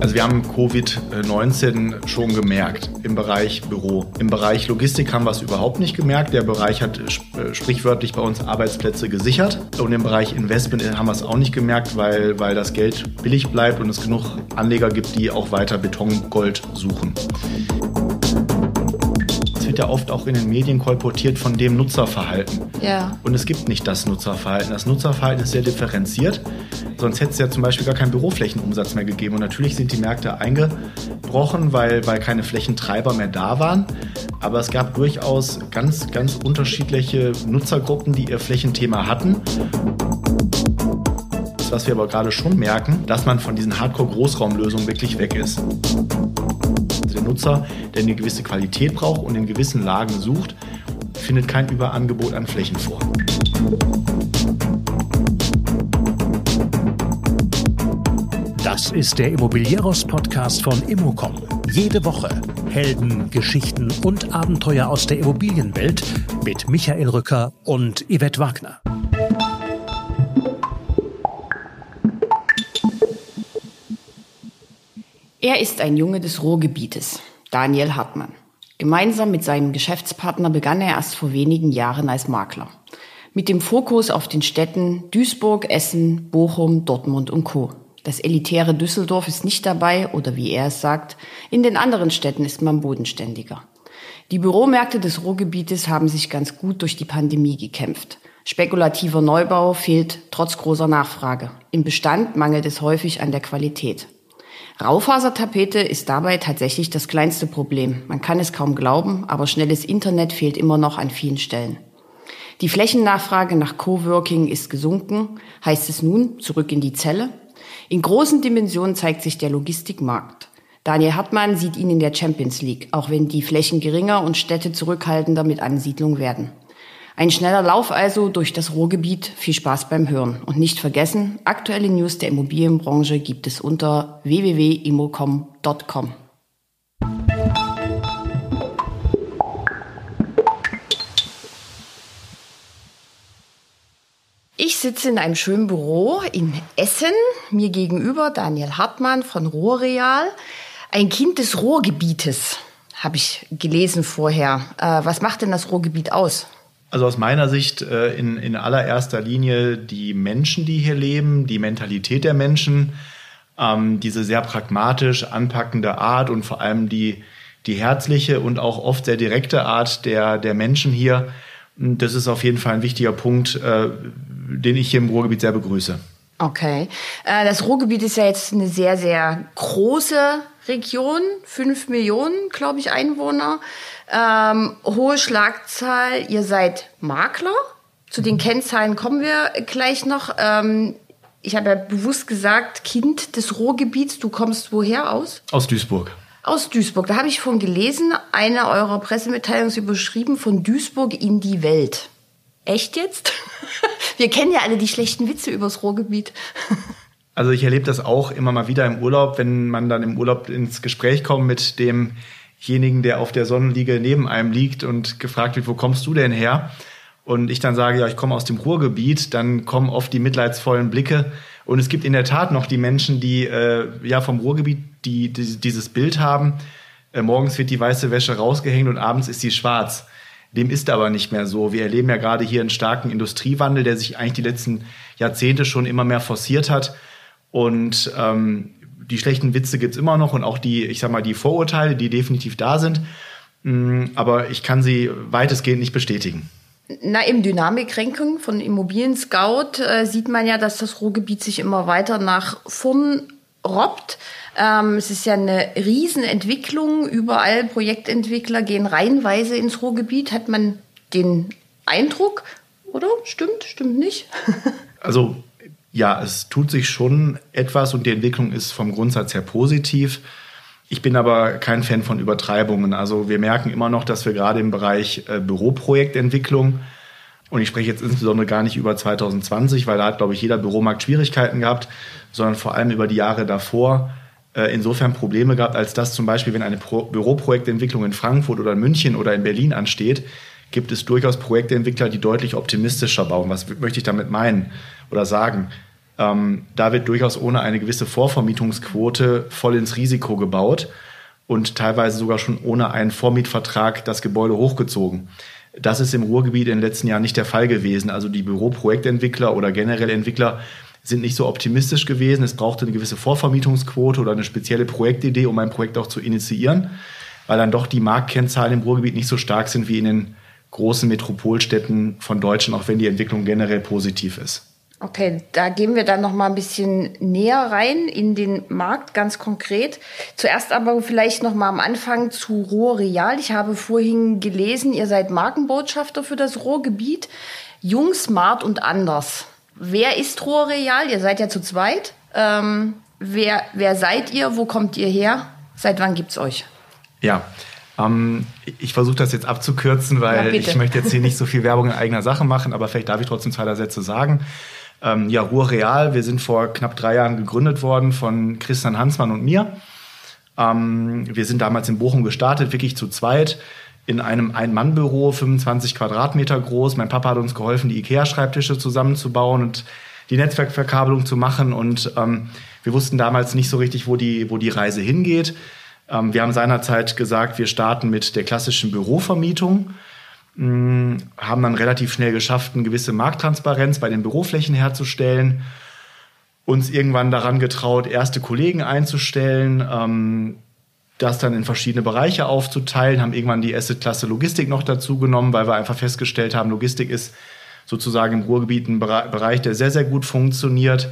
Also wir haben Covid-19 schon gemerkt im Bereich Büro. Im Bereich Logistik haben wir es überhaupt nicht gemerkt. Der Bereich hat äh, sprichwörtlich bei uns Arbeitsplätze gesichert. Und im Bereich Investment haben wir es auch nicht gemerkt, weil, weil das Geld billig bleibt und es genug Anleger gibt, die auch weiter Betongold suchen ja oft auch in den Medien kolportiert von dem Nutzerverhalten. Ja. Und es gibt nicht das Nutzerverhalten. Das Nutzerverhalten ist sehr differenziert. Sonst hätte es ja zum Beispiel gar keinen Büroflächenumsatz mehr gegeben. Und natürlich sind die Märkte eingebrochen, weil, weil keine Flächentreiber mehr da waren. Aber es gab durchaus ganz, ganz unterschiedliche Nutzergruppen, die ihr Flächenthema hatten was wir aber gerade schon merken, dass man von diesen Hardcore-Großraumlösungen wirklich weg ist. Der Nutzer, der eine gewisse Qualität braucht und in gewissen Lagen sucht, findet kein Überangebot an Flächen vor. Das ist der Immobilieros-Podcast von Immocom. Jede Woche Helden, Geschichten und Abenteuer aus der Immobilienwelt mit Michael Rücker und Yvette Wagner. Er ist ein Junge des Ruhrgebietes, Daniel Hartmann. Gemeinsam mit seinem Geschäftspartner begann er erst vor wenigen Jahren als Makler. Mit dem Fokus auf den Städten Duisburg, Essen, Bochum, Dortmund und Co. Das elitäre Düsseldorf ist nicht dabei oder wie er es sagt, in den anderen Städten ist man bodenständiger. Die Büromärkte des Ruhrgebietes haben sich ganz gut durch die Pandemie gekämpft. Spekulativer Neubau fehlt trotz großer Nachfrage. Im Bestand mangelt es häufig an der Qualität. Raufasertapete ist dabei tatsächlich das kleinste Problem. Man kann es kaum glauben, aber schnelles Internet fehlt immer noch an vielen Stellen. Die Flächennachfrage nach Coworking ist gesunken, heißt es nun zurück in die Zelle. In großen Dimensionen zeigt sich der Logistikmarkt. Daniel Hartmann sieht ihn in der Champions League, auch wenn die Flächen geringer und Städte zurückhaltender mit Ansiedlung werden. Ein schneller Lauf also durch das Ruhrgebiet. Viel Spaß beim Hören. Und nicht vergessen, aktuelle News der Immobilienbranche gibt es unter www.immocom.com. Ich sitze in einem schönen Büro in Essen. Mir gegenüber Daniel Hartmann von Ruhrreal. Ein Kind des Ruhrgebietes, habe ich gelesen vorher. Äh, was macht denn das Ruhrgebiet aus? Also aus meiner Sicht äh, in, in allererster Linie die Menschen, die hier leben, die Mentalität der Menschen, ähm, diese sehr pragmatisch anpackende Art und vor allem die, die herzliche und auch oft sehr direkte Art der, der Menschen hier. Das ist auf jeden Fall ein wichtiger Punkt, äh, den ich hier im Ruhrgebiet sehr begrüße. Okay. Äh, das Ruhrgebiet ist ja jetzt eine sehr, sehr große Region. Fünf Millionen, glaube ich, Einwohner. Ähm, hohe Schlagzahl, ihr seid Makler. Zu den Kennzahlen kommen wir gleich noch. Ähm, ich habe ja bewusst gesagt, Kind des Ruhrgebiets. Du kommst woher aus? Aus Duisburg. Aus Duisburg. Da habe ich von gelesen, eine eurer Pressemitteilungen ist überschrieben von Duisburg in die Welt. Echt jetzt? Wir kennen ja alle die schlechten Witze übers Ruhrgebiet. Also ich erlebe das auch immer mal wieder im Urlaub, wenn man dann im Urlaub ins Gespräch kommt mit dem demjenigen, der auf der Sonnenliege neben einem liegt und gefragt wird, wo kommst du denn her? Und ich dann sage, ja, ich komme aus dem Ruhrgebiet, dann kommen oft die mitleidsvollen Blicke. Und es gibt in der Tat noch die Menschen, die äh, ja vom Ruhrgebiet die, die dieses Bild haben. Äh, morgens wird die weiße Wäsche rausgehängt und abends ist sie schwarz. Dem ist aber nicht mehr so. Wir erleben ja gerade hier einen starken Industriewandel, der sich eigentlich die letzten Jahrzehnte schon immer mehr forciert hat. Und ähm, die schlechten Witze gibt's immer noch und auch die, ich sag mal, die Vorurteile, die definitiv da sind. Mm, aber ich kann sie weitestgehend nicht bestätigen. Na, im Dynamikranking von Immobilien Scout äh, sieht man ja, dass das Ruhrgebiet sich immer weiter nach vorn robbt. Ähm, es ist ja eine Riesenentwicklung. Überall Projektentwickler gehen reihenweise ins Ruhrgebiet. Hat man den Eindruck, oder? Stimmt, stimmt nicht? also ja, es tut sich schon etwas und die Entwicklung ist vom Grundsatz her positiv. Ich bin aber kein Fan von Übertreibungen. Also wir merken immer noch, dass wir gerade im Bereich äh, Büroprojektentwicklung und ich spreche jetzt insbesondere gar nicht über 2020, weil da hat, glaube ich, jeder Büromarkt Schwierigkeiten gehabt, sondern vor allem über die Jahre davor äh, insofern Probleme gehabt, als dass zum Beispiel, wenn eine Pro Büroprojektentwicklung in Frankfurt oder in München oder in Berlin ansteht, gibt es durchaus Projektentwickler, die deutlich optimistischer bauen. Was möchte ich damit meinen oder sagen? Ähm, da wird durchaus ohne eine gewisse Vorvermietungsquote voll ins Risiko gebaut und teilweise sogar schon ohne einen Vormietvertrag das Gebäude hochgezogen. Das ist im Ruhrgebiet in den letzten Jahren nicht der Fall gewesen. Also die Büroprojektentwickler oder generell Entwickler sind nicht so optimistisch gewesen. Es brauchte eine gewisse Vorvermietungsquote oder eine spezielle Projektidee, um ein Projekt auch zu initiieren, weil dann doch die Marktkennzahlen im Ruhrgebiet nicht so stark sind wie in den großen Metropolstädten von Deutschland, auch wenn die Entwicklung generell positiv ist. Okay, da gehen wir dann noch mal ein bisschen näher rein in den Markt, ganz konkret. Zuerst aber vielleicht noch mal am Anfang zu Ruhrreal. Ich habe vorhin gelesen, ihr seid Markenbotschafter für das Ruhrgebiet. Jung, smart und anders. Wer ist Ruhrreal? Ihr seid ja zu zweit. Ähm, wer, wer seid ihr? Wo kommt ihr her? Seit wann gibt's euch? Ja, ähm, ich versuche das jetzt abzukürzen, weil ja, ich möchte jetzt hier nicht so viel Werbung in eigener Sache machen, aber vielleicht darf ich trotzdem zwei, drei Sätze sagen. Ähm, ja, Ruhr Real, wir sind vor knapp drei Jahren gegründet worden von Christian Hansmann und mir. Ähm, wir sind damals in Bochum gestartet, wirklich zu zweit, in einem Ein-Mann-Büro, 25 Quadratmeter groß. Mein Papa hat uns geholfen, die IKEA-Schreibtische zusammenzubauen und die Netzwerkverkabelung zu machen. Und ähm, wir wussten damals nicht so richtig, wo die, wo die Reise hingeht. Ähm, wir haben seinerzeit gesagt, wir starten mit der klassischen Bürovermietung. Hm, haben dann relativ schnell geschafft, eine gewisse Markttransparenz bei den Büroflächen herzustellen, uns irgendwann daran getraut, erste Kollegen einzustellen, ähm, das dann in verschiedene Bereiche aufzuteilen, haben irgendwann die Asset-Klasse Logistik noch dazu genommen, weil wir einfach festgestellt haben, Logistik ist sozusagen im Ruhrgebiet ein Bereich, der sehr, sehr gut funktioniert.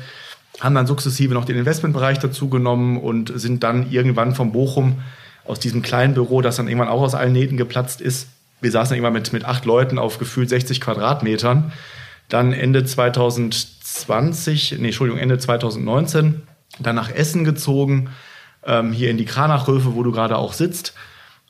Haben dann sukzessive noch den Investmentbereich dazu genommen und sind dann irgendwann von Bochum aus diesem kleinen Büro, das dann irgendwann auch aus allen Nähten geplatzt ist, wir saßen immer mit, mit acht Leuten auf gefühlt 60 Quadratmetern. Dann Ende 2020, nee, Entschuldigung, Ende 2019, dann nach Essen gezogen, ähm, hier in die Kranachhöfe, wo du gerade auch sitzt.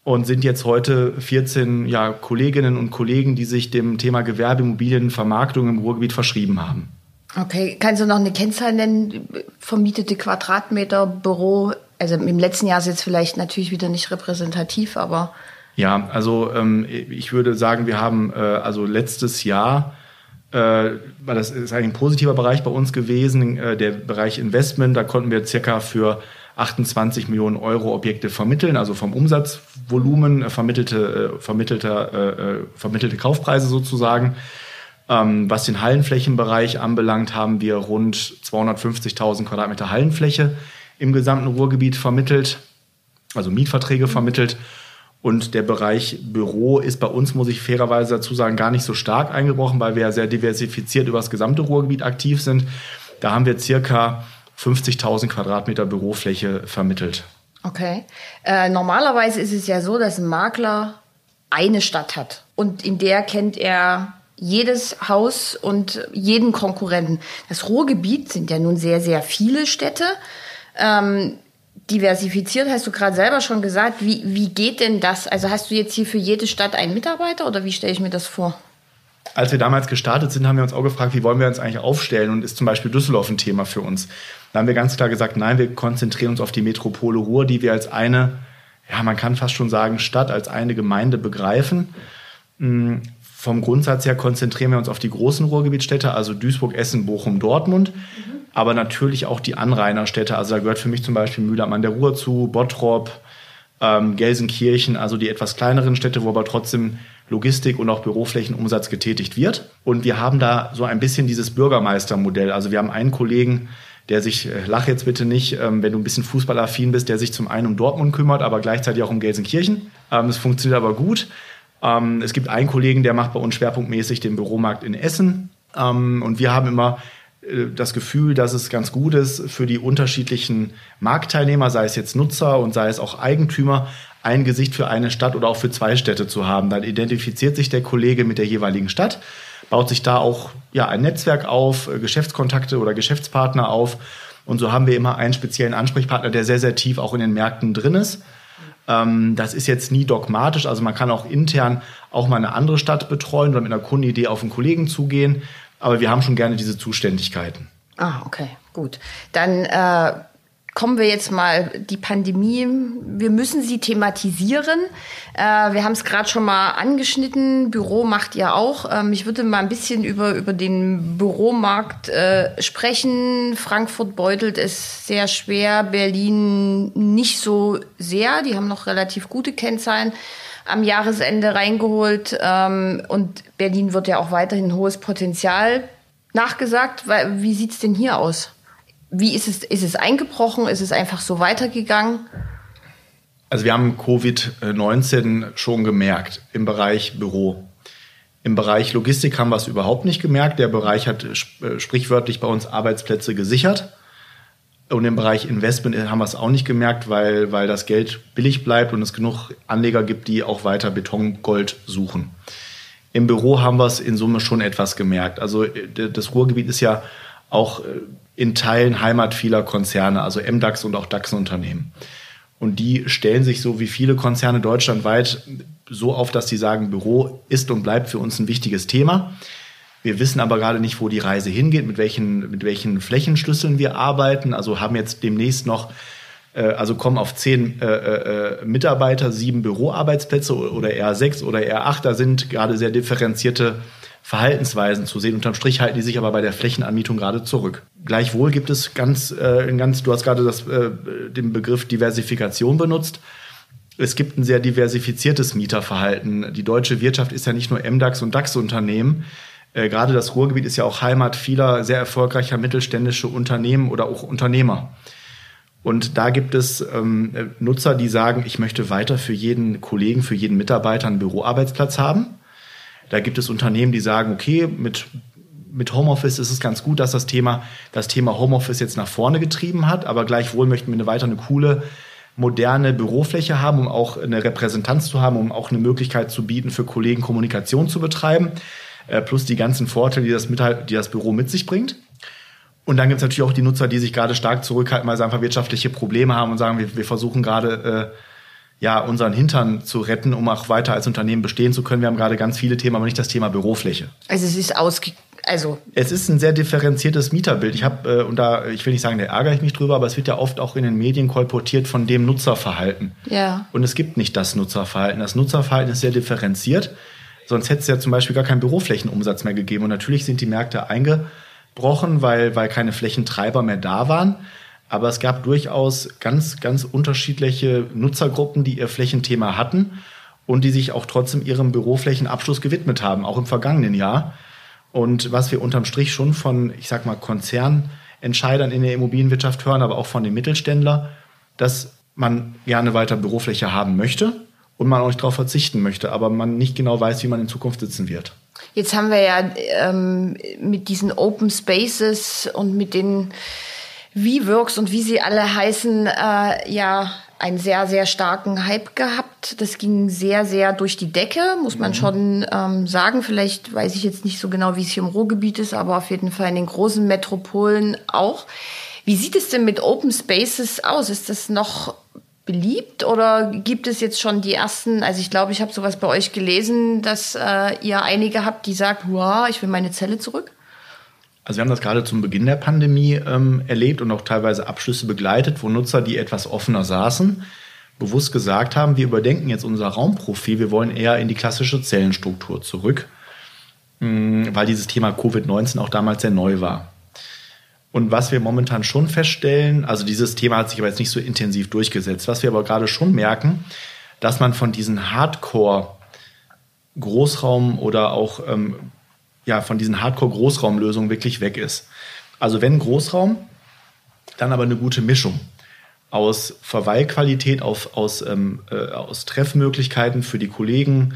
Und sind jetzt heute 14 ja, Kolleginnen und Kollegen, die sich dem Thema Gewerbeimmobilienvermarktung im Ruhrgebiet verschrieben haben. Okay, kannst du noch eine Kennzahl nennen? Vermietete Quadratmeter Büro? Also im letzten Jahr ist jetzt vielleicht natürlich wieder nicht repräsentativ, aber ja, also ähm, ich würde sagen, wir haben äh, also letztes Jahr, äh, weil das ist eigentlich ein positiver Bereich bei uns gewesen, äh, der Bereich Investment, da konnten wir circa für 28 Millionen Euro Objekte vermitteln, also vom Umsatzvolumen äh, vermittelte, vermittelte, vermittelte Kaufpreise sozusagen. Ähm, was den Hallenflächenbereich anbelangt, haben wir rund 250.000 Quadratmeter Hallenfläche im gesamten Ruhrgebiet vermittelt, also Mietverträge vermittelt. Und der Bereich Büro ist bei uns, muss ich fairerweise dazu sagen, gar nicht so stark eingebrochen, weil wir ja sehr diversifiziert über das gesamte Ruhrgebiet aktiv sind. Da haben wir circa 50.000 Quadratmeter Bürofläche vermittelt. Okay. Äh, normalerweise ist es ja so, dass ein Makler eine Stadt hat und in der kennt er jedes Haus und jeden Konkurrenten. Das Ruhrgebiet sind ja nun sehr, sehr viele Städte. Ähm, diversifiziert, hast du gerade selber schon gesagt. Wie, wie geht denn das? Also hast du jetzt hier für jede Stadt einen Mitarbeiter oder wie stelle ich mir das vor? Als wir damals gestartet sind, haben wir uns auch gefragt, wie wollen wir uns eigentlich aufstellen und ist zum Beispiel Düsseldorf ein Thema für uns. Da haben wir ganz klar gesagt, nein, wir konzentrieren uns auf die Metropole Ruhr, die wir als eine, ja, man kann fast schon sagen, Stadt, als eine Gemeinde begreifen. Vom Grundsatz her konzentrieren wir uns auf die großen Ruhrgebietsstädte, also Duisburg, Essen, Bochum, Dortmund. Mhm aber natürlich auch die Anrainerstädte. Also da gehört für mich zum Beispiel Mühlheim an der Ruhr zu, Bottrop, ähm, Gelsenkirchen, also die etwas kleineren Städte, wo aber trotzdem Logistik und auch Büroflächenumsatz getätigt wird. Und wir haben da so ein bisschen dieses Bürgermeistermodell. Also wir haben einen Kollegen, der sich, äh, lach jetzt bitte nicht, ähm, wenn du ein bisschen fußballaffin bist, der sich zum einen um Dortmund kümmert, aber gleichzeitig auch um Gelsenkirchen. Ähm, es funktioniert aber gut. Ähm, es gibt einen Kollegen, der macht bei uns schwerpunktmäßig den Büromarkt in Essen. Ähm, und wir haben immer äh, das Gefühl, dass es ganz gut ist, für die unterschiedlichen Marktteilnehmer, sei es jetzt Nutzer und sei es auch Eigentümer, ein Gesicht für eine Stadt oder auch für zwei Städte zu haben. Dann identifiziert sich der Kollege mit der jeweiligen Stadt, baut sich da auch ja, ein Netzwerk auf, äh, Geschäftskontakte oder Geschäftspartner auf. Und so haben wir immer einen speziellen Ansprechpartner, der sehr, sehr tief auch in den Märkten drin ist. Ähm, das ist jetzt nie dogmatisch. Also man kann auch intern auch mal eine andere Stadt betreuen oder mit einer Kundenidee auf einen Kollegen zugehen. Aber wir haben schon gerne diese Zuständigkeiten. Ah, okay, gut. Dann äh, kommen wir jetzt mal die Pandemie. Wir müssen sie thematisieren. Äh, wir haben es gerade schon mal angeschnitten. Büro macht ihr auch. Ähm, ich würde mal ein bisschen über, über den Büromarkt äh, sprechen. Frankfurt beutelt es sehr schwer, Berlin nicht so sehr. Die haben noch relativ gute Kennzahlen am Jahresende reingeholt. Ähm, und Berlin wird ja auch weiterhin hohes Potenzial nachgesagt. Wie sieht's denn hier aus? Wie ist es, ist es eingebrochen? Ist es einfach so weitergegangen? Also wir haben Covid-19 schon gemerkt im Bereich Büro. Im Bereich Logistik haben wir es überhaupt nicht gemerkt. Der Bereich hat äh, sprichwörtlich bei uns Arbeitsplätze gesichert. Und im Bereich Investment haben wir es auch nicht gemerkt, weil, weil das Geld billig bleibt und es genug Anleger gibt, die auch weiter Betongold suchen. Im Büro haben wir es in Summe schon etwas gemerkt. Also äh, das Ruhrgebiet ist ja auch äh, in Teilen Heimat vieler Konzerne, also MDAX und auch DAX-Unternehmen. Und die stellen sich so wie viele Konzerne deutschlandweit so auf, dass sie sagen, Büro ist und bleibt für uns ein wichtiges Thema. Wir wissen aber gerade nicht, wo die Reise hingeht, mit welchen, mit welchen Flächenschlüsseln wir arbeiten. Also haben jetzt demnächst noch, äh, also kommen auf zehn äh, äh, Mitarbeiter, sieben Büroarbeitsplätze oder eher sechs oder eher acht. Da sind gerade sehr differenzierte Verhaltensweisen zu sehen. Unterm Strich halten die sich aber bei der Flächenanmietung gerade zurück. Gleichwohl gibt es ganz, äh, ganz du hast gerade das, äh, den Begriff Diversifikation benutzt. Es gibt ein sehr diversifiziertes Mieterverhalten. Die deutsche Wirtschaft ist ja nicht nur MDAX und DAX-Unternehmen. Äh, gerade das Ruhrgebiet ist ja auch Heimat vieler sehr erfolgreicher mittelständische Unternehmen oder auch Unternehmer. Und da gibt es ähm, Nutzer, die sagen, ich möchte weiter für jeden Kollegen, für jeden Mitarbeiter einen Büroarbeitsplatz haben. Da gibt es Unternehmen, die sagen, okay, mit, mit Homeoffice ist es ganz gut, dass das Thema, das Thema Homeoffice jetzt nach vorne getrieben hat, aber gleichwohl möchten wir eine weiter eine coole, moderne Bürofläche haben, um auch eine Repräsentanz zu haben, um auch eine Möglichkeit zu bieten, für Kollegen Kommunikation zu betreiben, äh, plus die ganzen Vorteile, die das, mit, die das Büro mit sich bringt. Und dann gibt es natürlich auch die Nutzer, die sich gerade stark zurückhalten, weil sie einfach wirtschaftliche Probleme haben und sagen, wir, wir versuchen gerade äh, ja, unseren Hintern zu retten, um auch weiter als Unternehmen bestehen zu können. Wir haben gerade ganz viele Themen, aber nicht das Thema Bürofläche. Also es ist ausge also es ist ein sehr differenziertes Mieterbild. Ich habe äh, und da ich will nicht sagen, da ärgere ich mich drüber, aber es wird ja oft auch in den Medien kolportiert von dem Nutzerverhalten. Ja. Und es gibt nicht das Nutzerverhalten. Das Nutzerverhalten ist sehr differenziert. Sonst hätte es ja zum Beispiel gar keinen Büroflächenumsatz mehr gegeben. Und natürlich sind die Märkte eingebrochen, weil weil keine Flächentreiber mehr da waren. Aber es gab durchaus ganz, ganz unterschiedliche Nutzergruppen, die ihr Flächenthema hatten und die sich auch trotzdem ihrem Büroflächenabschluss gewidmet haben, auch im vergangenen Jahr. Und was wir unterm Strich schon von, ich sag mal, Konzernentscheidern in der Immobilienwirtschaft hören, aber auch von den Mittelständlern, dass man gerne weiter Bürofläche haben möchte und man auch nicht darauf verzichten möchte, aber man nicht genau weiß, wie man in Zukunft sitzen wird. Jetzt haben wir ja ähm, mit diesen Open Spaces und mit den V-Works und wie sie alle heißen, äh, ja einen sehr, sehr starken Hype gehabt. Das ging sehr, sehr durch die Decke, muss man mhm. schon ähm, sagen. Vielleicht weiß ich jetzt nicht so genau, wie es hier im Ruhrgebiet ist, aber auf jeden Fall in den großen Metropolen auch. Wie sieht es denn mit Open Spaces aus? Ist das noch beliebt oder gibt es jetzt schon die ersten, also ich glaube, ich habe sowas bei euch gelesen, dass äh, ihr einige habt, die sagen, wow, ich will meine Zelle zurück? Also wir haben das gerade zum Beginn der Pandemie ähm, erlebt und auch teilweise Abschlüsse begleitet, wo Nutzer, die etwas offener saßen, bewusst gesagt haben, wir überdenken jetzt unser Raumprofil, wir wollen eher in die klassische Zellenstruktur zurück, mm, weil dieses Thema Covid-19 auch damals sehr neu war. Und was wir momentan schon feststellen, also dieses Thema hat sich aber jetzt nicht so intensiv durchgesetzt, was wir aber gerade schon merken, dass man von diesen Hardcore Großraum oder auch ähm, ja, von diesen Hardcore-Großraumlösungen wirklich weg ist. Also wenn Großraum, dann aber eine gute Mischung aus Verweilqualität, auf, aus, ähm, äh, aus Treffmöglichkeiten für die Kollegen,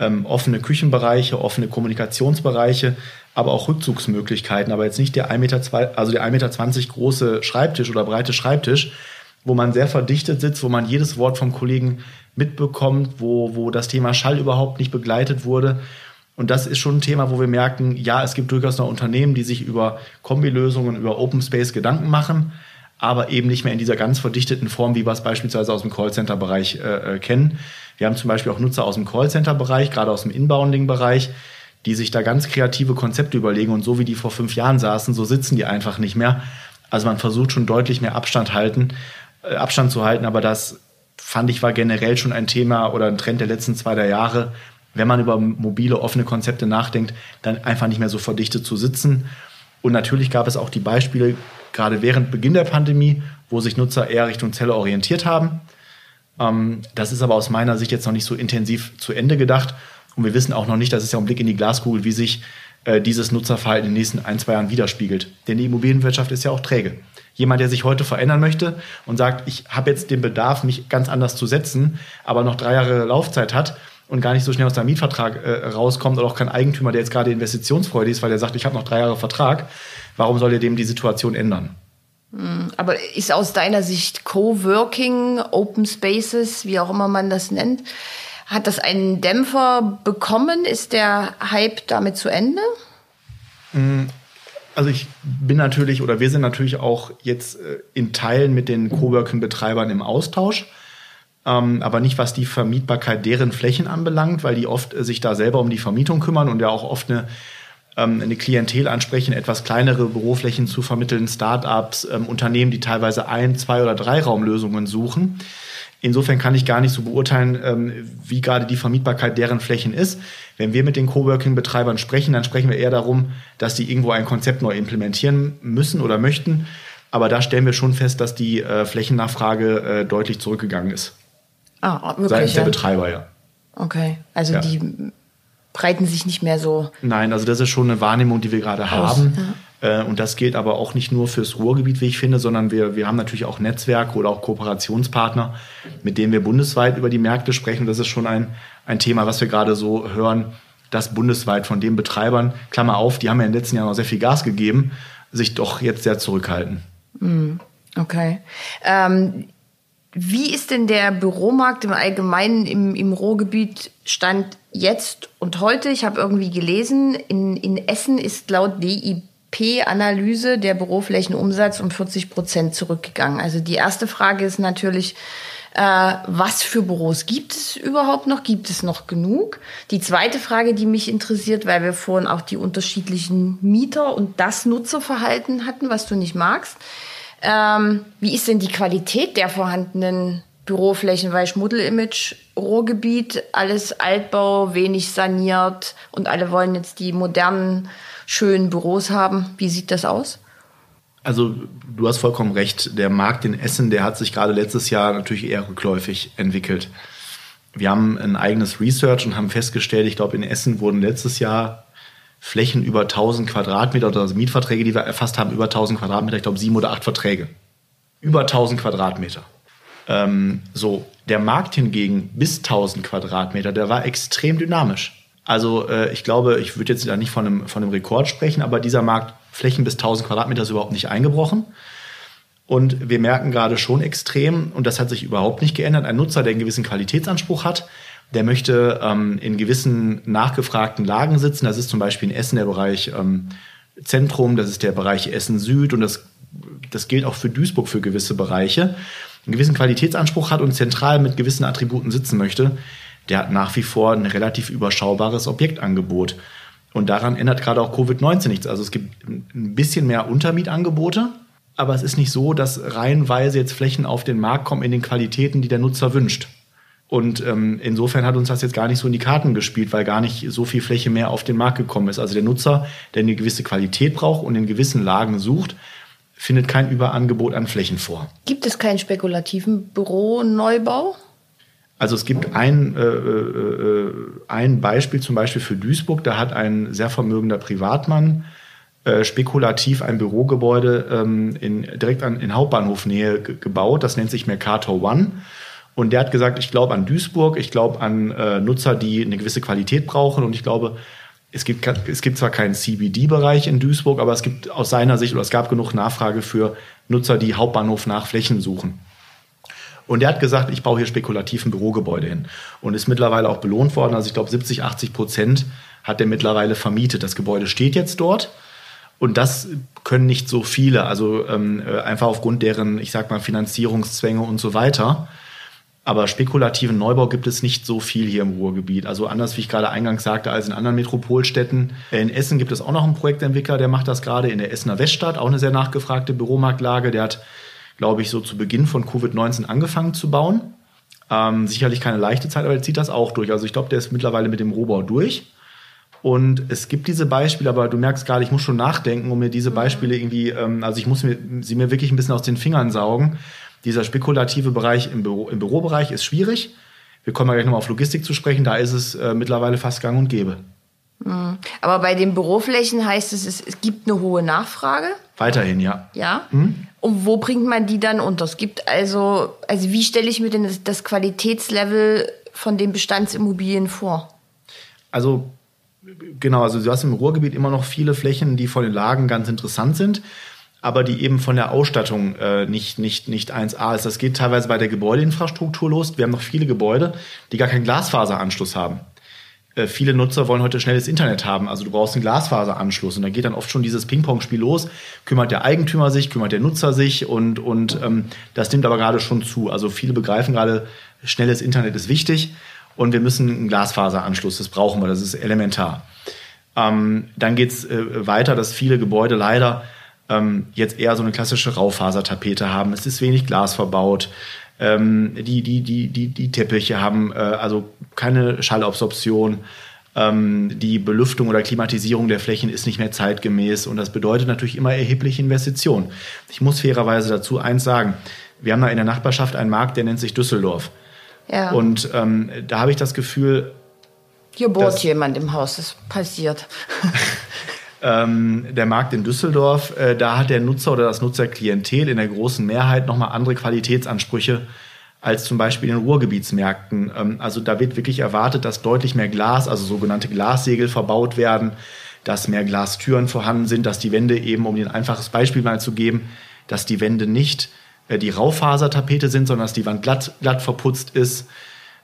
ähm, offene Küchenbereiche, offene Kommunikationsbereiche, aber auch Rückzugsmöglichkeiten, aber jetzt nicht der 1,20 Meter, also der 1,20 Meter große Schreibtisch oder breite Schreibtisch, wo man sehr verdichtet sitzt, wo man jedes Wort vom Kollegen mitbekommt, wo, wo das Thema Schall überhaupt nicht begleitet wurde und das ist schon ein Thema, wo wir merken, ja, es gibt durchaus noch Unternehmen, die sich über Kombilösungen, über Open Space Gedanken machen, aber eben nicht mehr in dieser ganz verdichteten Form, wie wir es beispielsweise aus dem Callcenter-Bereich äh, äh, kennen. Wir haben zum Beispiel auch Nutzer aus dem Callcenter-Bereich, gerade aus dem Inbounding-Bereich, die sich da ganz kreative Konzepte überlegen und so wie die vor fünf Jahren saßen, so sitzen die einfach nicht mehr. Also man versucht schon deutlich mehr Abstand halten, äh, Abstand zu halten, aber das fand ich war generell schon ein Thema oder ein Trend der letzten zwei, drei Jahre, wenn man über mobile, offene Konzepte nachdenkt, dann einfach nicht mehr so verdichtet zu sitzen. Und natürlich gab es auch die Beispiele, gerade während Beginn der Pandemie, wo sich Nutzer eher Richtung Zelle orientiert haben. Ähm, das ist aber aus meiner Sicht jetzt noch nicht so intensiv zu Ende gedacht. Und wir wissen auch noch nicht, das ist ja ein Blick in die Glaskugel, wie sich äh, dieses Nutzerverhalten in den nächsten ein, zwei Jahren widerspiegelt. Denn die Immobilienwirtschaft ist ja auch träge. Jemand, der sich heute verändern möchte und sagt, ich habe jetzt den Bedarf, mich ganz anders zu setzen, aber noch drei Jahre Laufzeit hat und gar nicht so schnell aus seinem Mietvertrag äh, rauskommt oder auch kein Eigentümer, der jetzt gerade investitionsfreudig ist, weil er sagt, ich habe noch drei Jahre Vertrag, warum soll er dem die Situation ändern? Hm, aber ist aus deiner Sicht Coworking, Open Spaces, wie auch immer man das nennt, hat das einen Dämpfer bekommen? Ist der Hype damit zu Ende? Hm, also ich bin natürlich oder wir sind natürlich auch jetzt äh, in Teilen mit den Coworking-Betreibern im Austausch, ähm, aber nicht was die Vermietbarkeit deren Flächen anbelangt, weil die oft äh, sich da selber um die Vermietung kümmern und ja auch oft eine ähm, eine Klientel ansprechen, etwas kleinere Büroflächen zu vermitteln, Startups, ähm, Unternehmen, die teilweise ein, zwei oder drei Raumlösungen suchen. Insofern kann ich gar nicht so beurteilen, ähm, wie gerade die Vermietbarkeit deren Flächen ist. Wenn wir mit den Coworking-Betreibern sprechen, dann sprechen wir eher darum, dass die irgendwo ein Konzept neu implementieren müssen oder möchten. Aber da stellen wir schon fest, dass die äh, Flächennachfrage äh, deutlich zurückgegangen ist. Ah, wirklich? Seitens der Betreiber, ja. Okay, also ja. die breiten sich nicht mehr so. Nein, also das ist schon eine Wahrnehmung, die wir gerade haben. Ja. Äh, und das gilt aber auch nicht nur fürs Ruhrgebiet, wie ich finde, sondern wir, wir haben natürlich auch Netzwerke oder auch Kooperationspartner, mit denen wir bundesweit über die Märkte sprechen. Das ist schon ein, ein Thema, was wir gerade so hören, dass bundesweit von den Betreibern, Klammer auf, die haben ja in den letzten Jahren noch sehr viel Gas gegeben, sich doch jetzt sehr zurückhalten. Hm, okay. Ähm, wie ist denn der Büromarkt im Allgemeinen im, im Ruhrgebiet Stand jetzt und heute? Ich habe irgendwie gelesen, in, in Essen ist laut DIB P-Analyse der Büroflächenumsatz um 40 Prozent zurückgegangen. Also die erste Frage ist natürlich, äh, was für Büros gibt es überhaupt noch? Gibt es noch genug? Die zweite Frage, die mich interessiert, weil wir vorhin auch die unterschiedlichen Mieter und das Nutzerverhalten hatten, was du nicht magst. Ähm, wie ist denn die Qualität der vorhandenen Büroflächen? Weil Schmuddelimage, Ruhrgebiet, alles Altbau, wenig saniert und alle wollen jetzt die modernen schönen Büros haben. Wie sieht das aus? Also du hast vollkommen recht. Der Markt in Essen, der hat sich gerade letztes Jahr natürlich eher rückläufig entwickelt. Wir haben ein eigenes Research und haben festgestellt, ich glaube, in Essen wurden letztes Jahr Flächen über 1000 Quadratmeter oder also Mietverträge, die wir erfasst haben, über 1000 Quadratmeter, ich glaube sieben oder acht Verträge. Über 1000 Quadratmeter. Ähm, so, der Markt hingegen bis 1000 Quadratmeter, der war extrem dynamisch. Also äh, ich glaube, ich würde jetzt da nicht von einem, von einem Rekord sprechen, aber dieser Markt Flächen bis 1000 Quadratmeter ist überhaupt nicht eingebrochen. Und wir merken gerade schon extrem, und das hat sich überhaupt nicht geändert, ein Nutzer, der einen gewissen Qualitätsanspruch hat, der möchte ähm, in gewissen nachgefragten Lagen sitzen. Das ist zum Beispiel in Essen der Bereich ähm, Zentrum, das ist der Bereich Essen Süd und das, das gilt auch für Duisburg für gewisse Bereiche. Einen gewissen Qualitätsanspruch hat und zentral mit gewissen Attributen sitzen möchte der hat nach wie vor ein relativ überschaubares Objektangebot. Und daran ändert gerade auch Covid-19 nichts. Also es gibt ein bisschen mehr Untermietangebote, aber es ist nicht so, dass reihenweise jetzt Flächen auf den Markt kommen in den Qualitäten, die der Nutzer wünscht. Und ähm, insofern hat uns das jetzt gar nicht so in die Karten gespielt, weil gar nicht so viel Fläche mehr auf den Markt gekommen ist. Also der Nutzer, der eine gewisse Qualität braucht und in gewissen Lagen sucht, findet kein Überangebot an Flächen vor. Gibt es keinen spekulativen Büroneubau? Also es gibt ein, äh, äh, ein Beispiel zum Beispiel für Duisburg, da hat ein sehr vermögender Privatmann äh, spekulativ ein Bürogebäude ähm, in, direkt an, in Hauptbahnhofnähe gebaut. Das nennt sich Mercator One. Und der hat gesagt, ich glaube an Duisburg, ich glaube an äh, Nutzer, die eine gewisse Qualität brauchen. Und ich glaube, es gibt, es gibt zwar keinen CBD-Bereich in Duisburg, aber es gibt aus seiner Sicht oder es gab genug Nachfrage für Nutzer, die Hauptbahnhof nach Flächen suchen. Und er hat gesagt, ich baue hier spekulativ ein Bürogebäude hin. Und ist mittlerweile auch belohnt worden. Also ich glaube, 70, 80 Prozent hat er mittlerweile vermietet. Das Gebäude steht jetzt dort. Und das können nicht so viele, also ähm, äh, einfach aufgrund deren, ich sag mal, Finanzierungszwänge und so weiter. Aber spekulativen Neubau gibt es nicht so viel hier im Ruhrgebiet. Also anders, wie ich gerade eingangs sagte, als in anderen Metropolstädten. In Essen gibt es auch noch einen Projektentwickler, der macht das gerade in der Essener Weststadt, auch eine sehr nachgefragte Büromarktlage. Der hat, glaube ich, so zu Beginn von Covid-19 angefangen zu bauen. Ähm, sicherlich keine leichte Zeit, aber er zieht das auch durch. Also ich glaube, der ist mittlerweile mit dem Rohbau durch. Und es gibt diese Beispiele, aber du merkst gerade, ich muss schon nachdenken, um mir diese Beispiele irgendwie, ähm, also ich muss mir, sie mir wirklich ein bisschen aus den Fingern saugen dieser spekulative Bereich im, Büro, im Bürobereich ist schwierig. Wir kommen ja gleich nochmal auf Logistik zu sprechen. Da ist es äh, mittlerweile fast gang und gäbe. Mhm. Aber bei den Büroflächen heißt es, es, gibt eine hohe Nachfrage? Weiterhin, ja. Ja? Mhm. Und wo bringt man die dann unter? Es gibt also, also wie stelle ich mir denn das, das Qualitätslevel von den Bestandsimmobilien vor? Also, genau, also du hast im Ruhrgebiet immer noch viele Flächen, die von den Lagen ganz interessant sind aber die eben von der Ausstattung äh, nicht, nicht, nicht 1A ist. Das geht teilweise bei der Gebäudeinfrastruktur los. Wir haben noch viele Gebäude, die gar keinen Glasfaseranschluss haben. Äh, viele Nutzer wollen heute schnelles Internet haben, also du brauchst einen Glasfaseranschluss und da geht dann oft schon dieses Ping-Pong-Spiel los. Kümmert der Eigentümer sich, kümmert der Nutzer sich und, und ähm, das nimmt aber gerade schon zu. Also viele begreifen gerade, schnelles Internet ist wichtig und wir müssen einen Glasfaseranschluss, das brauchen wir, das ist elementar. Ähm, dann geht's äh, weiter, dass viele Gebäude leider ähm, jetzt eher so eine klassische Raufasertapete haben. Es ist wenig Glas verbaut. Ähm, die, die, die, die, die Teppiche haben äh, also keine Schallabsorption. Ähm, die Belüftung oder Klimatisierung der Flächen ist nicht mehr zeitgemäß und das bedeutet natürlich immer erhebliche Investitionen. Ich muss fairerweise dazu eins sagen. Wir haben da in der Nachbarschaft einen Markt, der nennt sich Düsseldorf. Ja. Und ähm, da habe ich das Gefühl. Hier bohrt jemand im Haus, das passiert. ähm, der Markt in Düsseldorf, äh, da hat der Nutzer oder das Nutzerklientel in der großen Mehrheit nochmal andere Qualitätsansprüche als zum Beispiel in Ruhrgebietsmärkten. Ähm, also da wird wirklich erwartet, dass deutlich mehr Glas, also sogenannte Glassegel verbaut werden, dass mehr Glastüren vorhanden sind, dass die Wände eben, um dir ein einfaches Beispiel mal zu geben, dass die Wände nicht äh, die Raufasertapete sind, sondern dass die Wand glatt, glatt verputzt ist,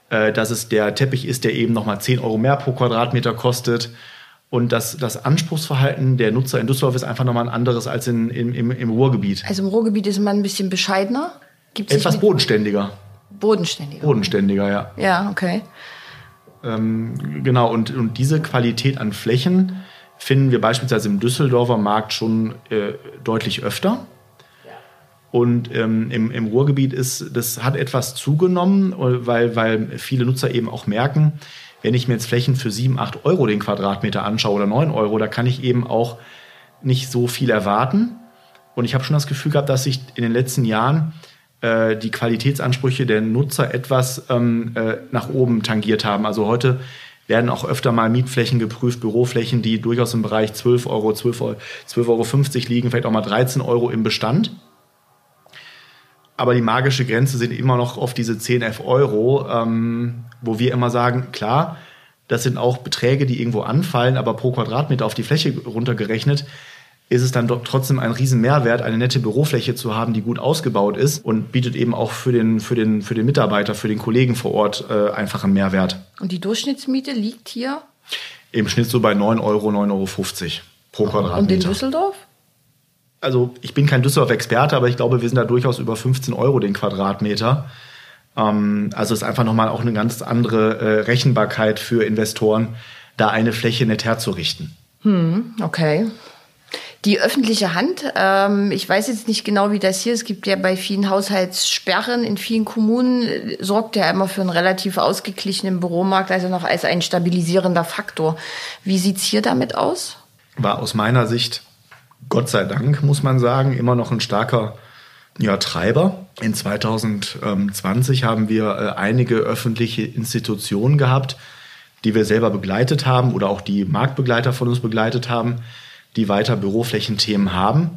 äh, dass es der Teppich ist, der eben nochmal 10 Euro mehr pro Quadratmeter kostet und das, das Anspruchsverhalten der Nutzer in Düsseldorf ist einfach nochmal ein anderes als in, im, im, im Ruhrgebiet. Also im Ruhrgebiet ist man ein bisschen bescheidener? Gibt's Etwas bodenständiger. Bodenständiger. Bodenständiger, ja. Ja, okay. Ähm, genau, und, und diese Qualität an Flächen finden wir beispielsweise im Düsseldorfer Markt schon äh, deutlich öfter. Und ähm, im, im Ruhrgebiet ist, das hat etwas zugenommen, weil, weil viele Nutzer eben auch merken, wenn ich mir jetzt Flächen für 7, 8 Euro den Quadratmeter anschaue oder 9 Euro, da kann ich eben auch nicht so viel erwarten. Und ich habe schon das Gefühl gehabt, dass sich in den letzten Jahren äh, die Qualitätsansprüche der Nutzer etwas ähm, äh, nach oben tangiert haben. Also heute werden auch öfter mal Mietflächen geprüft, Büroflächen, die durchaus im Bereich 12 Euro, 12 Euro, 12,50 Euro liegen, vielleicht auch mal 13 Euro im Bestand. Aber die magische Grenze sind immer noch auf diese 10, 11 Euro, ähm, wo wir immer sagen, klar, das sind auch Beträge, die irgendwo anfallen, aber pro Quadratmeter auf die Fläche runtergerechnet ist es dann doch trotzdem ein riesen Mehrwert, eine nette Bürofläche zu haben, die gut ausgebaut ist und bietet eben auch für den, für den, für den Mitarbeiter, für den Kollegen vor Ort äh, einfach einen Mehrwert. Und die Durchschnittsmiete liegt hier? Im Schnitt so bei 9 Euro, 9,50 Euro pro Quadratmeter. Und in Düsseldorf? also ich bin kein Düsseldorf-Experte, aber ich glaube, wir sind da durchaus über 15 Euro den Quadratmeter. Ähm, also ist einfach nochmal auch eine ganz andere äh, Rechenbarkeit für Investoren, da eine Fläche nett herzurichten. Hm, okay. Die öffentliche Hand, ähm, ich weiß jetzt nicht genau, wie das hier ist. Es gibt ja bei vielen Haushaltssperren in vielen Kommunen, äh, sorgt ja immer für einen relativ ausgeglichenen Büromarkt, also noch als ein stabilisierender Faktor. Wie sieht's hier damit aus? War aus meiner Sicht Gott sei Dank, muss man sagen, immer noch ein starker ja, Treiber. In 2020 haben wir äh, einige öffentliche Institutionen gehabt, die wir selber begleitet haben oder auch die Marktbegleiter von uns begleitet haben, die weiter Büroflächenthemen haben.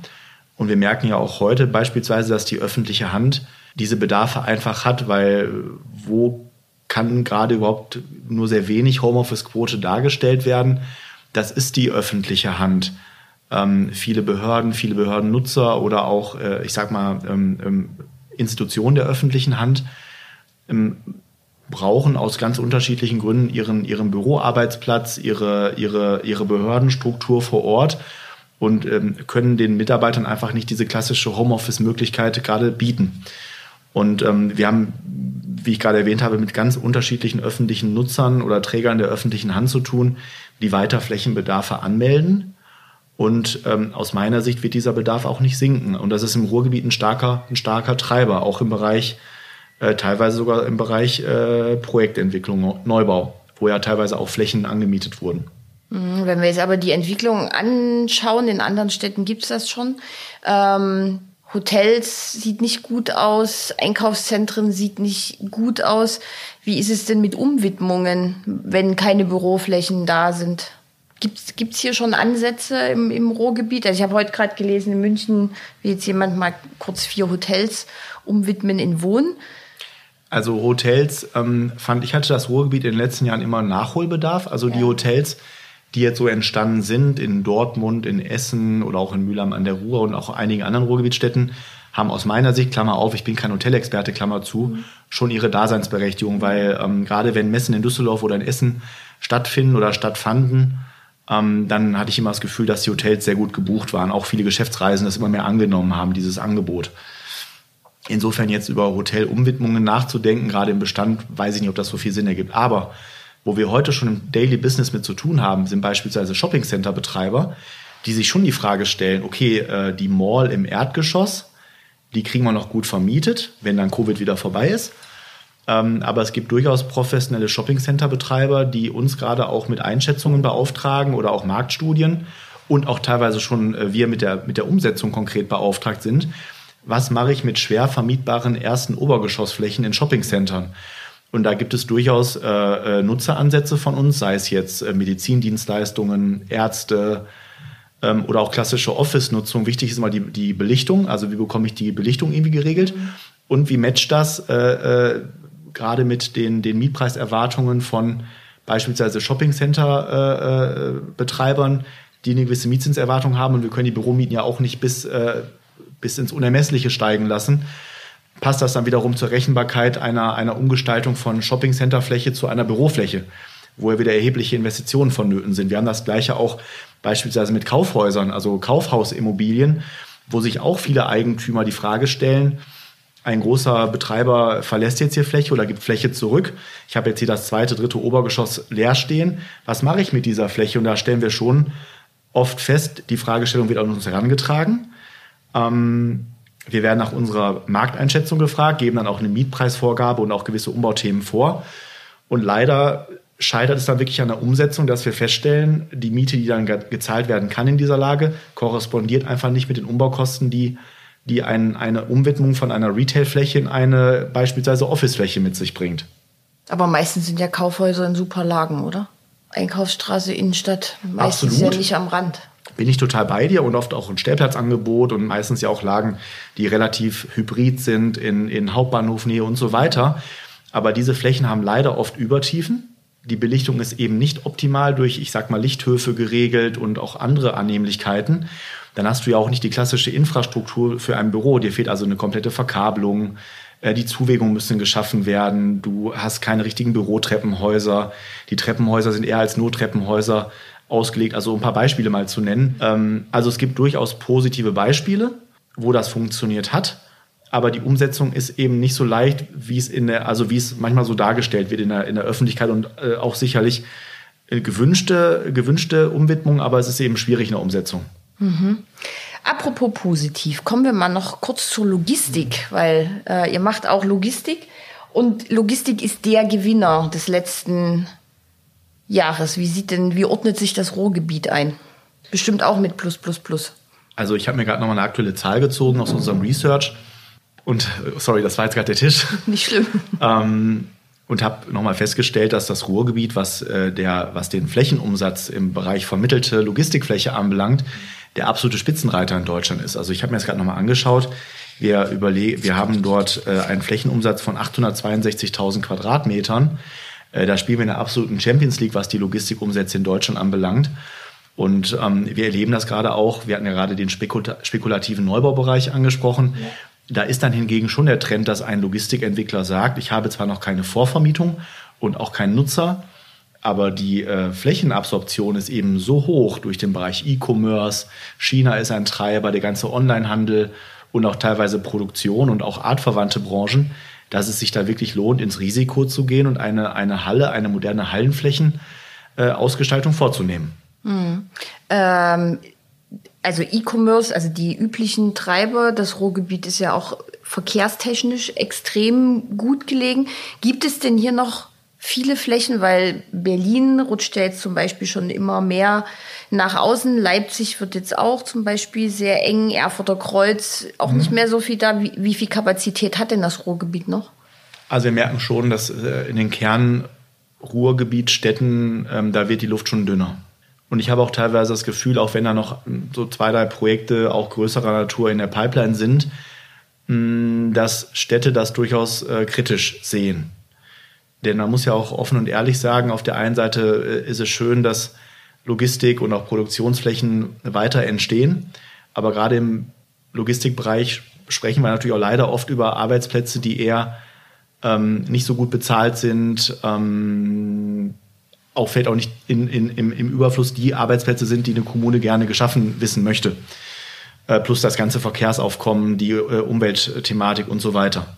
Und wir merken ja auch heute beispielsweise, dass die öffentliche Hand diese Bedarfe einfach hat, weil wo kann gerade überhaupt nur sehr wenig Homeoffice-Quote dargestellt werden? Das ist die öffentliche Hand ähm, viele Behörden, viele Behördennutzer oder auch, äh, ich sag mal, ähm, ähm, Institutionen der öffentlichen Hand ähm, brauchen aus ganz unterschiedlichen Gründen ihren, ihren Büroarbeitsplatz, ihre, ihre, ihre Behördenstruktur vor Ort und ähm, können den Mitarbeitern einfach nicht diese klassische Homeoffice-Möglichkeit gerade bieten. Und ähm, wir haben, wie ich gerade erwähnt habe, mit ganz unterschiedlichen öffentlichen Nutzern oder Trägern der öffentlichen Hand zu tun, die weiter Flächenbedarfe anmelden. Und ähm, aus meiner Sicht wird dieser Bedarf auch nicht sinken. Und das ist im Ruhrgebiet ein starker, ein starker Treiber, auch im Bereich, äh, teilweise sogar im Bereich äh, Projektentwicklung, Neubau, wo ja teilweise auch Flächen angemietet wurden. Mhm, wenn wir jetzt aber die Entwicklung anschauen, in anderen Städten gibt's das schon. Ähm, Hotels sieht nicht gut aus, Einkaufszentren sieht nicht gut aus. Wie ist es denn mit Umwidmungen, wenn keine Büroflächen da sind? Gibt's gibt's hier schon Ansätze im, im Ruhrgebiet? Also ich habe heute gerade gelesen, in München will jetzt jemand mal kurz vier Hotels umwidmen in Wohnen. Also Hotels, ähm, fand ich, hatte das Ruhrgebiet in den letzten Jahren immer Nachholbedarf. Also ja. die Hotels, die jetzt so entstanden sind in Dortmund, in Essen oder auch in Mülheim an der Ruhr und auch einigen anderen Ruhrgebietsstädten, haben aus meiner Sicht, Klammer auf, ich bin kein Hotelexperte, Klammer zu, mhm. schon ihre Daseinsberechtigung, weil ähm, gerade wenn Messen in Düsseldorf oder in Essen stattfinden oder stattfanden, ähm, dann hatte ich immer das Gefühl, dass die Hotels sehr gut gebucht waren. Auch viele Geschäftsreisen das immer mehr angenommen haben, dieses Angebot. Insofern jetzt über Hotelumwidmungen nachzudenken, gerade im Bestand, weiß ich nicht, ob das so viel Sinn ergibt. Aber wo wir heute schon im Daily Business mit zu tun haben, sind beispielsweise Shopping Center Betreiber, die sich schon die Frage stellen, okay, äh, die Mall im Erdgeschoss, die kriegen wir noch gut vermietet, wenn dann Covid wieder vorbei ist. Ähm, aber es gibt durchaus professionelle Shopping-Center-Betreiber, die uns gerade auch mit Einschätzungen beauftragen oder auch Marktstudien und auch teilweise schon äh, wir mit der, mit der Umsetzung konkret beauftragt sind. Was mache ich mit schwer vermietbaren ersten Obergeschossflächen in Shopping-Centern? Und da gibt es durchaus äh, äh, Nutzeransätze von uns, sei es jetzt äh, Medizindienstleistungen, Ärzte ähm, oder auch klassische Office-Nutzung. Wichtig ist immer die, die Belichtung, also wie bekomme ich die Belichtung irgendwie geregelt und wie matcht das äh, äh, gerade mit den, den Mietpreiserwartungen von beispielsweise Shopping-Center-Betreibern, äh, die eine gewisse Mietzinserwartung haben und wir können die Büromieten ja auch nicht bis, äh, bis ins Unermessliche steigen lassen passt das dann wiederum zur Rechenbarkeit einer, einer Umgestaltung von Shopping-Center-Fläche zu einer Bürofläche, wo ja wieder erhebliche Investitionen vonnöten sind. Wir haben das gleiche auch beispielsweise mit Kaufhäusern, also Kaufhausimmobilien, wo sich auch viele Eigentümer die Frage stellen, ein großer Betreiber verlässt jetzt hier Fläche oder gibt Fläche zurück. Ich habe jetzt hier das zweite, dritte Obergeschoss leer stehen. Was mache ich mit dieser Fläche? Und da stellen wir schon oft fest, die Fragestellung wird an uns herangetragen. Ähm, wir werden nach unserer Markteinschätzung gefragt, geben dann auch eine Mietpreisvorgabe und auch gewisse Umbauthemen vor. Und leider scheitert es dann wirklich an der Umsetzung, dass wir feststellen, die Miete, die dann gezahlt werden kann in dieser Lage, korrespondiert einfach nicht mit den Umbaukosten, die, die ein, eine Umwidmung von einer Retailfläche in eine beispielsweise Officefläche mit sich bringt. Aber meistens sind ja Kaufhäuser in super Lagen, oder? Einkaufsstraße, Innenstadt, meistens Absolut. ja nicht am Rand bin ich total bei dir und oft auch ein Stellplatzangebot und meistens ja auch Lagen, die relativ hybrid sind in, in Hauptbahnhofnähe und so weiter. Aber diese Flächen haben leider oft Übertiefen. Die Belichtung ist eben nicht optimal durch, ich sag mal, Lichthöfe geregelt und auch andere Annehmlichkeiten. Dann hast du ja auch nicht die klassische Infrastruktur für ein Büro. Dir fehlt also eine komplette Verkabelung. Äh, die Zuwägungen müssen geschaffen werden. Du hast keine richtigen Bürotreppenhäuser. Die Treppenhäuser sind eher als Nottreppenhäuser ausgelegt. Also ein paar Beispiele mal zu nennen. Ähm, also es gibt durchaus positive Beispiele, wo das funktioniert hat. Aber die Umsetzung ist eben nicht so leicht, wie es in der, also wie es manchmal so dargestellt wird in der, in der Öffentlichkeit und äh, auch sicherlich äh, gewünschte, gewünschte Umwidmung, aber es ist eben schwierig in der Umsetzung. Mhm. Apropos positiv, kommen wir mal noch kurz zur Logistik, weil äh, ihr macht auch Logistik und Logistik ist der Gewinner des letzten Jahres. Wie sieht denn, wie ordnet sich das Ruhrgebiet ein? Bestimmt auch mit Plus, Plus, Plus. Also ich habe mir gerade nochmal eine aktuelle Zahl gezogen aus unserem Research. Und, äh, sorry, das war jetzt gerade der Tisch. Nicht schlimm. ähm, und habe nochmal festgestellt, dass das Ruhrgebiet, was, äh, der, was den Flächenumsatz im Bereich vermittelte Logistikfläche anbelangt, der absolute Spitzenreiter in Deutschland ist. Also ich habe mir das gerade nochmal angeschaut. Wir, wir haben dort äh, einen Flächenumsatz von 862.000 Quadratmetern. Äh, da spielen wir in der absoluten Champions League, was die Logistikumsätze in Deutschland anbelangt. Und ähm, wir erleben das gerade auch. Wir hatten ja gerade den spekulativen Neubaubereich angesprochen. Ja. Da ist dann hingegen schon der Trend, dass ein Logistikentwickler sagt, ich habe zwar noch keine Vorvermietung und auch keinen Nutzer, aber die äh, Flächenabsorption ist eben so hoch durch den Bereich E-Commerce. China ist ein Treiber, der ganze Onlinehandel und auch teilweise Produktion und auch artverwandte Branchen, dass es sich da wirklich lohnt, ins Risiko zu gehen und eine, eine Halle, eine moderne Hallenflächenausgestaltung äh, vorzunehmen. Mhm. Ähm, also E-Commerce, also die üblichen Treiber, das Ruhrgebiet ist ja auch verkehrstechnisch extrem gut gelegen. Gibt es denn hier noch viele Flächen, weil Berlin rutscht ja jetzt zum Beispiel schon immer mehr nach außen. Leipzig wird jetzt auch zum Beispiel sehr eng, Erfurter Kreuz auch mhm. nicht mehr so viel da. Wie, wie, viel Kapazität hat denn das Ruhrgebiet noch? Also wir merken schon, dass äh, in den Kern Ruhrgebietstädten, ähm, da wird die Luft schon dünner. Und ich habe auch teilweise das Gefühl, auch wenn da noch ähm, so zwei, drei Projekte auch größerer Natur in der Pipeline sind, dass Städte das durchaus äh, kritisch sehen. Denn man muss ja auch offen und ehrlich sagen, auf der einen Seite äh, ist es schön, dass Logistik und auch Produktionsflächen weiter entstehen. Aber gerade im Logistikbereich sprechen wir natürlich auch leider oft über Arbeitsplätze, die eher ähm, nicht so gut bezahlt sind. Ähm, auch fällt auch nicht in, in, im, im Überfluss die Arbeitsplätze sind, die eine Kommune gerne geschaffen wissen möchte. Äh, plus das ganze Verkehrsaufkommen, die äh, Umweltthematik und so weiter.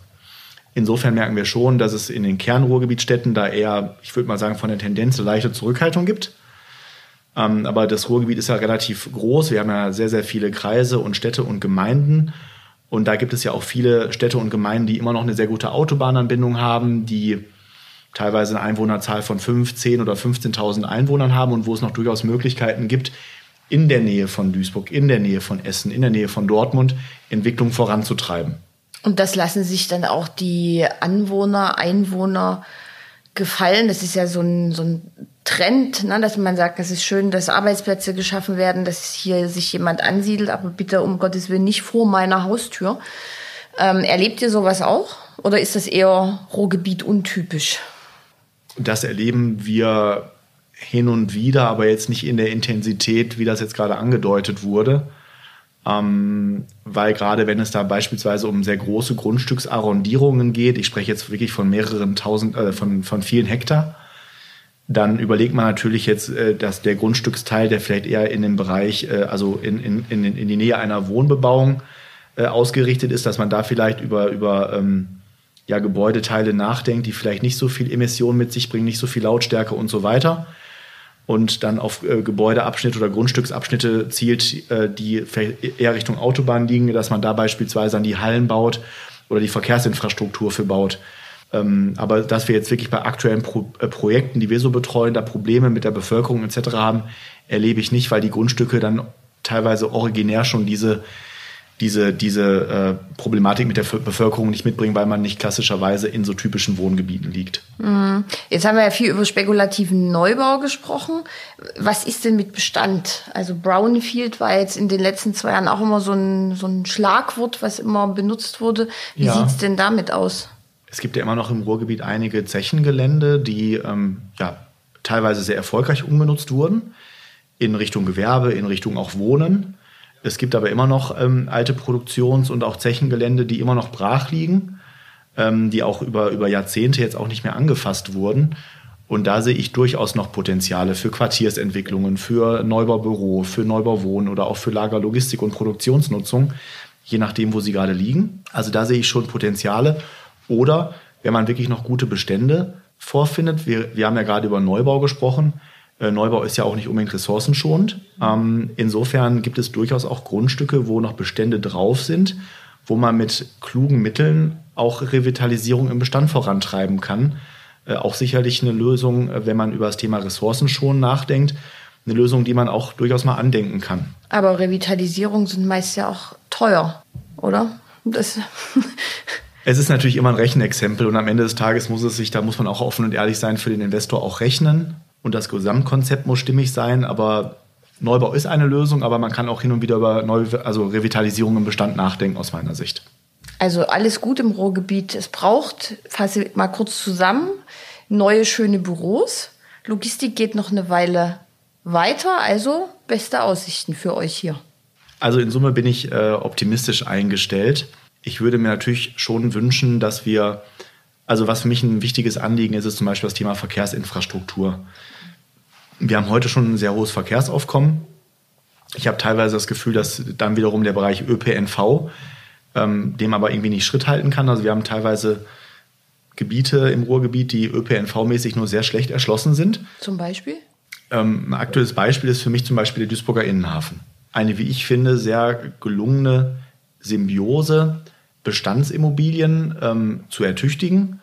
Insofern merken wir schon, dass es in den Kernruhrgebietstädten da eher, ich würde mal sagen, von der Tendenz eine leichte Zurückhaltung gibt. Ähm, aber das Ruhrgebiet ist ja relativ groß. Wir haben ja sehr, sehr viele Kreise und Städte und Gemeinden. Und da gibt es ja auch viele Städte und Gemeinden, die immer noch eine sehr gute Autobahnanbindung haben, die teilweise eine Einwohnerzahl von 5, 10 oder 15.000 Einwohnern haben und wo es noch durchaus Möglichkeiten gibt, in der Nähe von Duisburg, in der Nähe von Essen, in der Nähe von Dortmund Entwicklung voranzutreiben. Und das lassen sich dann auch die Anwohner, Einwohner gefallen. Das ist ja so ein, so ein Trend, ne, dass man sagt, es ist schön, dass Arbeitsplätze geschaffen werden, dass hier sich jemand ansiedelt, aber bitte um Gottes Willen nicht vor meiner Haustür. Ähm, erlebt ihr sowas auch? Oder ist das eher Ruhrgebiet untypisch? Das erleben wir hin und wieder, aber jetzt nicht in der Intensität, wie das jetzt gerade angedeutet wurde. Ähm, weil gerade wenn es da beispielsweise um sehr große Grundstücksarrondierungen geht, ich spreche jetzt wirklich von mehreren tausend, äh, von, von vielen Hektar, dann überlegt man natürlich jetzt, äh, dass der Grundstücksteil, der vielleicht eher in dem Bereich, äh, also in, in, in, in die Nähe einer Wohnbebauung äh, ausgerichtet ist, dass man da vielleicht über, über ähm, ja, Gebäudeteile nachdenkt, die vielleicht nicht so viel Emissionen mit sich bringen, nicht so viel Lautstärke und so weiter und dann auf äh, Gebäudeabschnitte oder Grundstücksabschnitte zielt, äh, die eher Richtung Autobahn liegen, dass man da beispielsweise an die Hallen baut oder die Verkehrsinfrastruktur für baut. Ähm, aber dass wir jetzt wirklich bei aktuellen Pro äh, Projekten, die wir so betreuen, da Probleme mit der Bevölkerung etc. haben, erlebe ich nicht, weil die Grundstücke dann teilweise originär schon diese diese, diese äh, Problematik mit der Bevölkerung nicht mitbringen, weil man nicht klassischerweise in so typischen Wohngebieten liegt. Mhm. Jetzt haben wir ja viel über spekulativen Neubau gesprochen. Was ist denn mit Bestand? Also Brownfield war jetzt in den letzten zwei Jahren auch immer so ein, so ein Schlagwort, was immer benutzt wurde. Wie ja. sieht's denn damit aus? Es gibt ja immer noch im Ruhrgebiet einige Zechengelände, die ähm, ja, teilweise sehr erfolgreich umgenutzt wurden in Richtung Gewerbe, in Richtung auch Wohnen. Es gibt aber immer noch ähm, alte Produktions- und auch Zechengelände, die immer noch brach liegen, ähm, die auch über, über Jahrzehnte jetzt auch nicht mehr angefasst wurden. Und da sehe ich durchaus noch Potenziale für Quartiersentwicklungen, für Neubaubüro, für Neubauwohnen oder auch für Lagerlogistik und Produktionsnutzung, je nachdem, wo sie gerade liegen. Also da sehe ich schon Potenziale. Oder wenn man wirklich noch gute Bestände vorfindet, wir, wir haben ja gerade über Neubau gesprochen, Neubau ist ja auch nicht unbedingt ressourcenschonend. Ähm, insofern gibt es durchaus auch Grundstücke, wo noch Bestände drauf sind, wo man mit klugen Mitteln auch Revitalisierung im Bestand vorantreiben kann. Äh, auch sicherlich eine Lösung, äh, wenn man über das Thema Ressourcenschonend nachdenkt, eine Lösung, die man auch durchaus mal andenken kann. Aber Revitalisierung sind meist ja auch teuer, oder? Das es ist natürlich immer ein Rechenexempel und am Ende des Tages muss es sich, da muss man auch offen und ehrlich sein, für den Investor auch rechnen und das Gesamtkonzept muss stimmig sein, aber Neubau ist eine Lösung, aber man kann auch hin und wieder über Neu also Revitalisierung im Bestand nachdenken aus meiner Sicht. Also alles gut im Ruhrgebiet. Es braucht, fasse mal kurz zusammen, neue schöne Büros. Logistik geht noch eine Weile weiter, also beste Aussichten für euch hier. Also in Summe bin ich äh, optimistisch eingestellt. Ich würde mir natürlich schon wünschen, dass wir also was für mich ein wichtiges Anliegen ist, ist zum Beispiel das Thema Verkehrsinfrastruktur. Wir haben heute schon ein sehr hohes Verkehrsaufkommen. Ich habe teilweise das Gefühl, dass dann wiederum der Bereich ÖPNV ähm, dem aber irgendwie nicht Schritt halten kann. Also wir haben teilweise Gebiete im Ruhrgebiet, die ÖPNV-mäßig nur sehr schlecht erschlossen sind. Zum Beispiel? Ähm, ein aktuelles Beispiel ist für mich zum Beispiel der Duisburger Innenhafen. Eine, wie ich finde, sehr gelungene Symbiose, Bestandsimmobilien ähm, zu ertüchtigen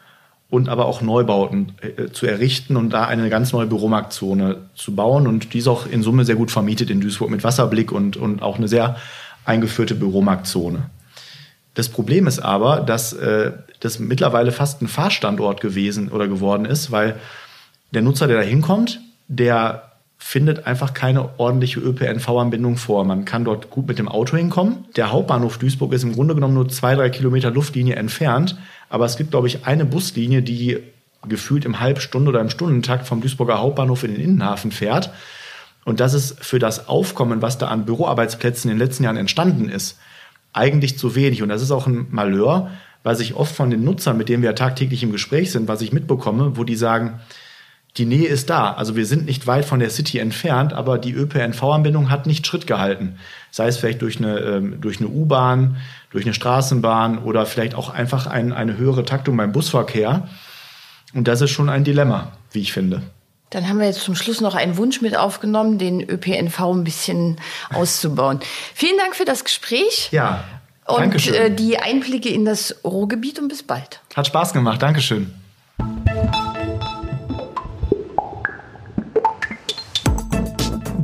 und aber auch Neubauten äh, zu errichten und da eine ganz neue Büromarktzone zu bauen. Und die ist auch in Summe sehr gut vermietet in Duisburg mit Wasserblick und, und auch eine sehr eingeführte Büromarktzone. Das Problem ist aber, dass äh, das mittlerweile fast ein Fahrstandort gewesen oder geworden ist, weil der Nutzer, der da hinkommt, der findet einfach keine ordentliche ÖPNV-Anbindung vor. Man kann dort gut mit dem Auto hinkommen. Der Hauptbahnhof Duisburg ist im Grunde genommen nur zwei, drei Kilometer Luftlinie entfernt. Aber es gibt, glaube ich, eine Buslinie, die gefühlt im Halbstunde oder im Stundentakt vom Duisburger Hauptbahnhof in den Innenhafen fährt. Und das ist für das Aufkommen, was da an Büroarbeitsplätzen in den letzten Jahren entstanden ist, eigentlich zu wenig. Und das ist auch ein Malheur, weil ich oft von den Nutzern, mit denen wir tagtäglich im Gespräch sind, was ich mitbekomme, wo die sagen, die Nähe ist da. Also wir sind nicht weit von der City entfernt, aber die ÖPNV-Anbindung hat nicht Schritt gehalten. Sei es vielleicht durch eine, ähm, durch eine U-Bahn, durch eine Straßenbahn oder vielleicht auch einfach ein, eine höhere Taktung beim Busverkehr. Und das ist schon ein Dilemma, wie ich finde. Dann haben wir jetzt zum Schluss noch einen Wunsch mit aufgenommen, den ÖPNV ein bisschen auszubauen. Vielen Dank für das Gespräch. Ja. Und äh, die Einblicke in das Ruhrgebiet und bis bald. Hat Spaß gemacht. Dankeschön.